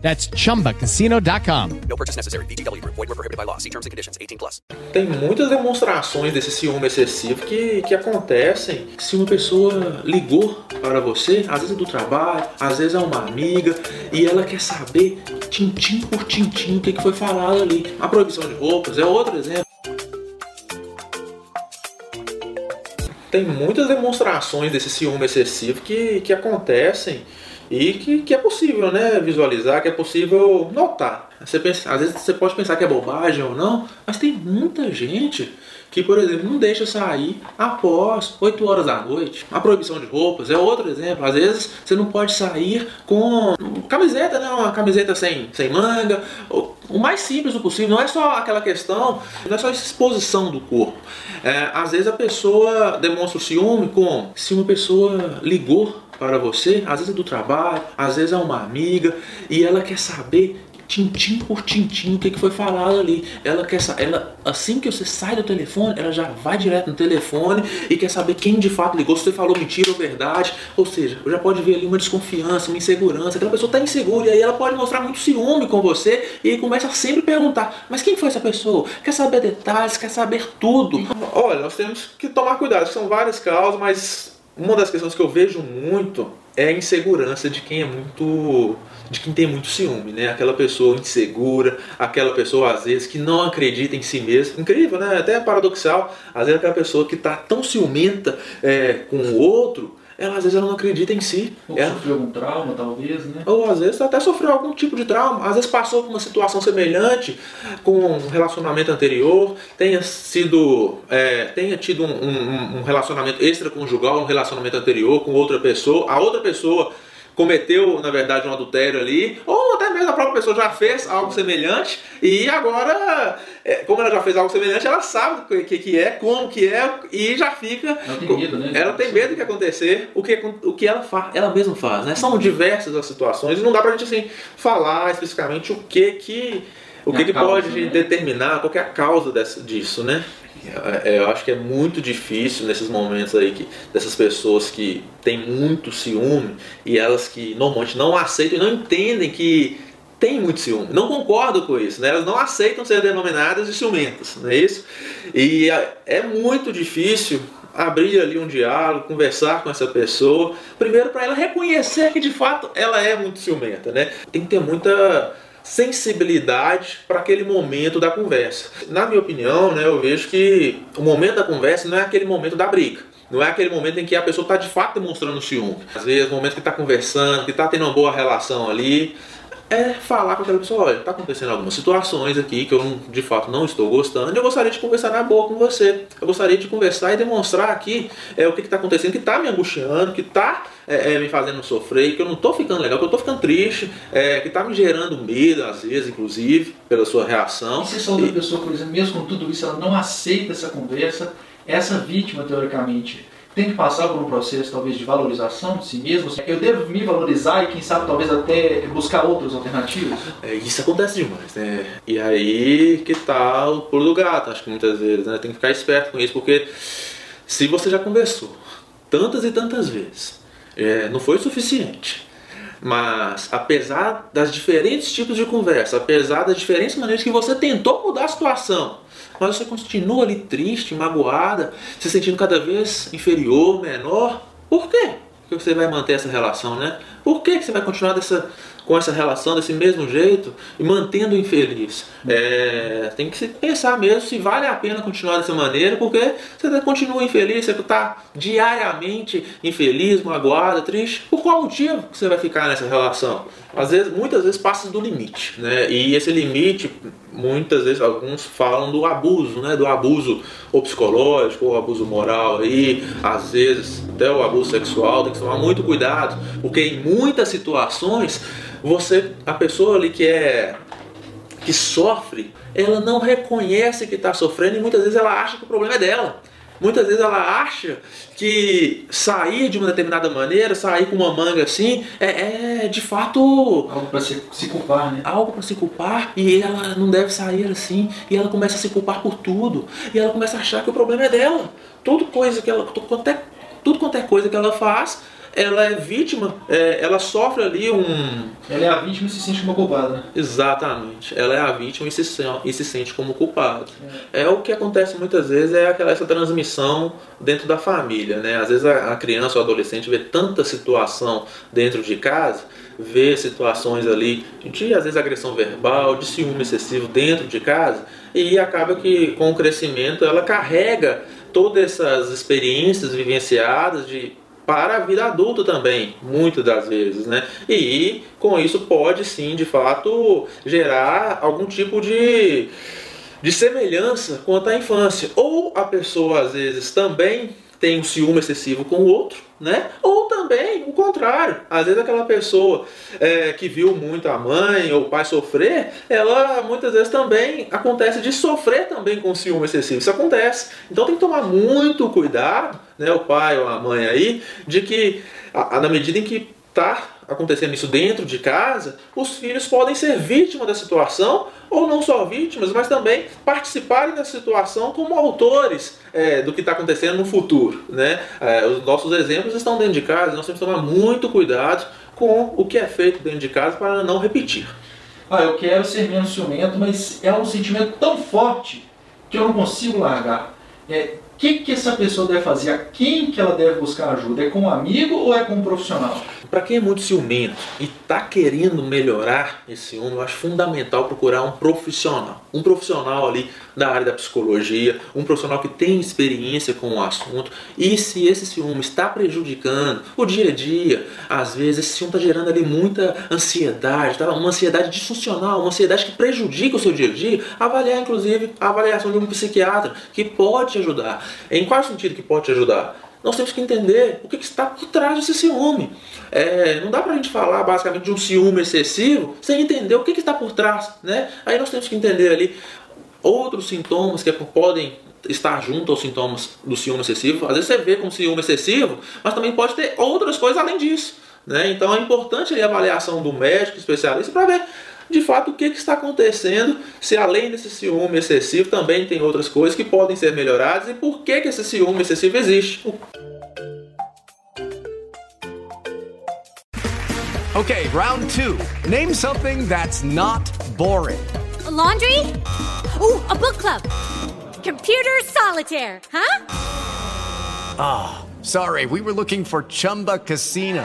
That's chumbacasino.com. No purchase necessary. VGW Group. Void were prohibited by law. See terms and conditions. 18 plus. Tem muitas demonstrações desse ciúme excessivo que, que acontecem se uma pessoa ligou para você, às vezes é do trabalho, às vezes é uma amiga, e ela quer saber, tintim por tintim, o que que foi falado ali. A proibição de roupas é outro exemplo. Tem muitas demonstrações desse ciúme excessivo que, que acontecem e que, que é possível né, visualizar, que é possível notar. Você pensa, às vezes você pode pensar que é bobagem ou não, mas tem muita gente que, por exemplo, não deixa sair após 8 horas da noite. A proibição de roupas é outro exemplo. Às vezes você não pode sair com camiseta, né? uma camiseta sem, sem manga, o mais simples do possível. Não é só aquela questão, não é só essa exposição do corpo. É, às vezes a pessoa demonstra o ciúme com se uma pessoa ligou para você, às vezes é do trabalho, às vezes é uma amiga, e ela quer saber tintim por tintim o que que foi falado ali. Ela quer ela assim que você sai do telefone, ela já vai direto no telefone e quer saber quem de fato ligou, se você falou mentira ou verdade. Ou seja, já pode ver ali uma desconfiança, uma insegurança. Aquela pessoa está insegura e aí ela pode mostrar muito ciúme com você e começa a sempre perguntar: mas quem foi essa pessoa? Quer saber detalhes, quer saber tudo. Olha, nós temos que tomar cuidado. São várias causas, mas uma das questões que eu vejo muito é a insegurança de quem é muito de quem tem muito ciúme, né? Aquela pessoa insegura, aquela pessoa às vezes que não acredita em si mesma. Incrível, né? Até paradoxal. Às vezes aquela pessoa que está tão ciumenta é, com o outro ela às vezes ela não acredita em si. Ou ela... sofreu algum trauma, talvez, né? Ou às vezes até sofreu algum tipo de trauma, às vezes passou por uma situação semelhante com um relacionamento anterior, tenha sido, é, tenha tido um, um, um relacionamento extraconjugal, um relacionamento anterior com outra pessoa, a outra pessoa cometeu, na verdade, um adultério ali, ou a própria pessoa já fez algo semelhante e agora, é, como ela já fez algo semelhante, ela sabe o que, que é, como que é e já fica. Ela tem medo, né? Ela tem medo de acontecer o que, o que ela faz, ela mesma faz, né? São diversas as situações e não dá pra gente assim falar especificamente o que que o que, que causa, pode né? determinar qual é a causa dessa, disso, né? É, eu acho que é muito difícil nesses momentos aí que dessas pessoas que têm muito ciúme e elas que normalmente não aceitam e não entendem que tem muito ciúme, não concordam com isso, né? elas não aceitam ser denominadas de ciumentas, não é isso? E é, é muito difícil abrir ali um diálogo, conversar com essa pessoa, primeiro para ela reconhecer que de fato ela é muito ciumenta, né? Tem que ter muita sensibilidade para aquele momento da conversa. Na minha opinião, né, eu vejo que o momento da conversa não é aquele momento da briga. Não é aquele momento em que a pessoa está de fato demonstrando ciúme. Às vezes, o momento que está conversando, que está tendo uma boa relação ali, é falar com aquela pessoa, olha, está acontecendo algumas situações aqui que eu de fato não estou gostando, e eu gostaria de conversar na boa com você. Eu gostaria de conversar e demonstrar aqui é, o que está acontecendo, que está me angustiando, que está é, é, me fazendo sofrer, que eu não estou ficando legal, que eu estou ficando triste, é, que está me gerando medo, às vezes, inclusive, pela sua reação. E se essa outra pessoa, por exemplo, mesmo com tudo isso, ela não aceita essa conversa, essa vítima, teoricamente, tem que passar por um processo talvez de valorização de si mesmo. Eu devo me valorizar e quem sabe talvez até buscar outras alternativas. É, isso acontece demais, né? E aí que tá o pulo do gato, acho que muitas vezes, né? Tem que ficar esperto com isso, porque se você já conversou tantas e tantas vezes, é, não foi suficiente. Mas apesar das diferentes tipos de conversa, apesar das diferentes maneiras que você tentou mudar a situação, mas você continua ali triste, magoada, se sentindo cada vez inferior, menor. Por quê? Porque você vai manter essa relação, né? Por que você vai continuar dessa, com essa relação desse mesmo jeito e mantendo infeliz. É, tem que pensar mesmo se vale a pena continuar dessa maneira, porque você continua infeliz, você está diariamente infeliz, magoado, triste. Por qual motivo que você vai ficar nessa relação? Às vezes, muitas vezes passa do limite, né? E esse limite, muitas vezes, alguns falam do abuso, né? Do abuso ou psicológico ou abuso moral aí, às vezes até o abuso sexual, tem que tomar muito cuidado, porque em muitas situações você, a pessoa ali que é que sofre, ela não reconhece que está sofrendo e muitas vezes ela acha que o problema é dela. Muitas vezes ela acha que sair de uma determinada maneira, sair com uma manga assim, é, é de fato Algo para se, se culpar, né? algo para se culpar e ela não deve sair assim e ela começa a se culpar por tudo e ela começa a achar que o problema é dela tudo coisa que ela tudo quanto é, tudo quanto é coisa que ela faz ela é vítima é, ela sofre ali um Ela é a vítima e se sente como culpada, né? exatamente. Ela é a vítima e se, e se sente como culpada. É o que acontece muitas vezes é aquela essa transmissão dentro da família né? Às vezes a, a criança ou adolescente vê tanta situação dentro de casa vê situações ali de às vezes agressão verbal de ciúme excessivo dentro de casa e acaba que com o crescimento ela carrega todas essas experiências vivenciadas de para a vida adulta também, muitas das vezes, né? E com isso pode sim, de fato, gerar algum tipo de, de semelhança quanto à infância. Ou a pessoa às vezes também tem um ciúme excessivo com o outro, né? Ou também o contrário. Às vezes aquela pessoa é, que viu muito a mãe ou o pai sofrer, ela muitas vezes também acontece de sofrer também com ciúme excessivo. Isso acontece. Então tem que tomar muito cuidado, né? O pai ou a mãe aí, de que a- a- na medida em que tá acontecendo isso dentro de casa, os filhos podem ser vítimas da situação, ou não só vítimas, mas também participarem da situação como autores é, do que está acontecendo no futuro. Né? É, os nossos exemplos estão dentro de casa, nós temos que tomar muito cuidado com o que é feito dentro de casa para não repetir. Ah, eu quero ser menos ciumento, mas é um sentimento tão forte que eu não consigo largar. É, que, que essa pessoa deve fazer? A quem que ela deve buscar ajuda? É com um amigo ou é com um profissional? Para quem é muito ciumento e está querendo melhorar esse ciúme, eu acho fundamental procurar um profissional. Um profissional ali da área da psicologia, um profissional que tem experiência com o assunto. E se esse ciúme está prejudicando o dia a dia, às vezes esse ciúme está gerando ali muita ansiedade, tá? uma ansiedade disfuncional, uma ansiedade que prejudica o seu dia a dia, avaliar inclusive a avaliação de um psiquiatra que pode te ajudar. Em qual sentido que pode te ajudar? Nós temos que entender o que, está por trás desse ciúme. É, não dá pra gente falar basicamente de um ciúme excessivo sem entender o que, está por trás. Né? Aí nós temos que entender ali outros sintomas que podem estar junto aos sintomas do ciúme excessivo. Às vezes você vê com ciúme excessivo, mas também pode ter outras coisas além disso. Né? Então é importante a avaliação do médico especialista para ver de fato o que, que está acontecendo, se além desse ciúme excessivo também tem outras coisas que podem ser melhoradas e por que, que esse ciúme excessivo existe. Okay, round two. Name something that's not boring. A laundry? Ooh, a book club. Computer solitaire, huh? Sorry, we were looking for Chumba Casino.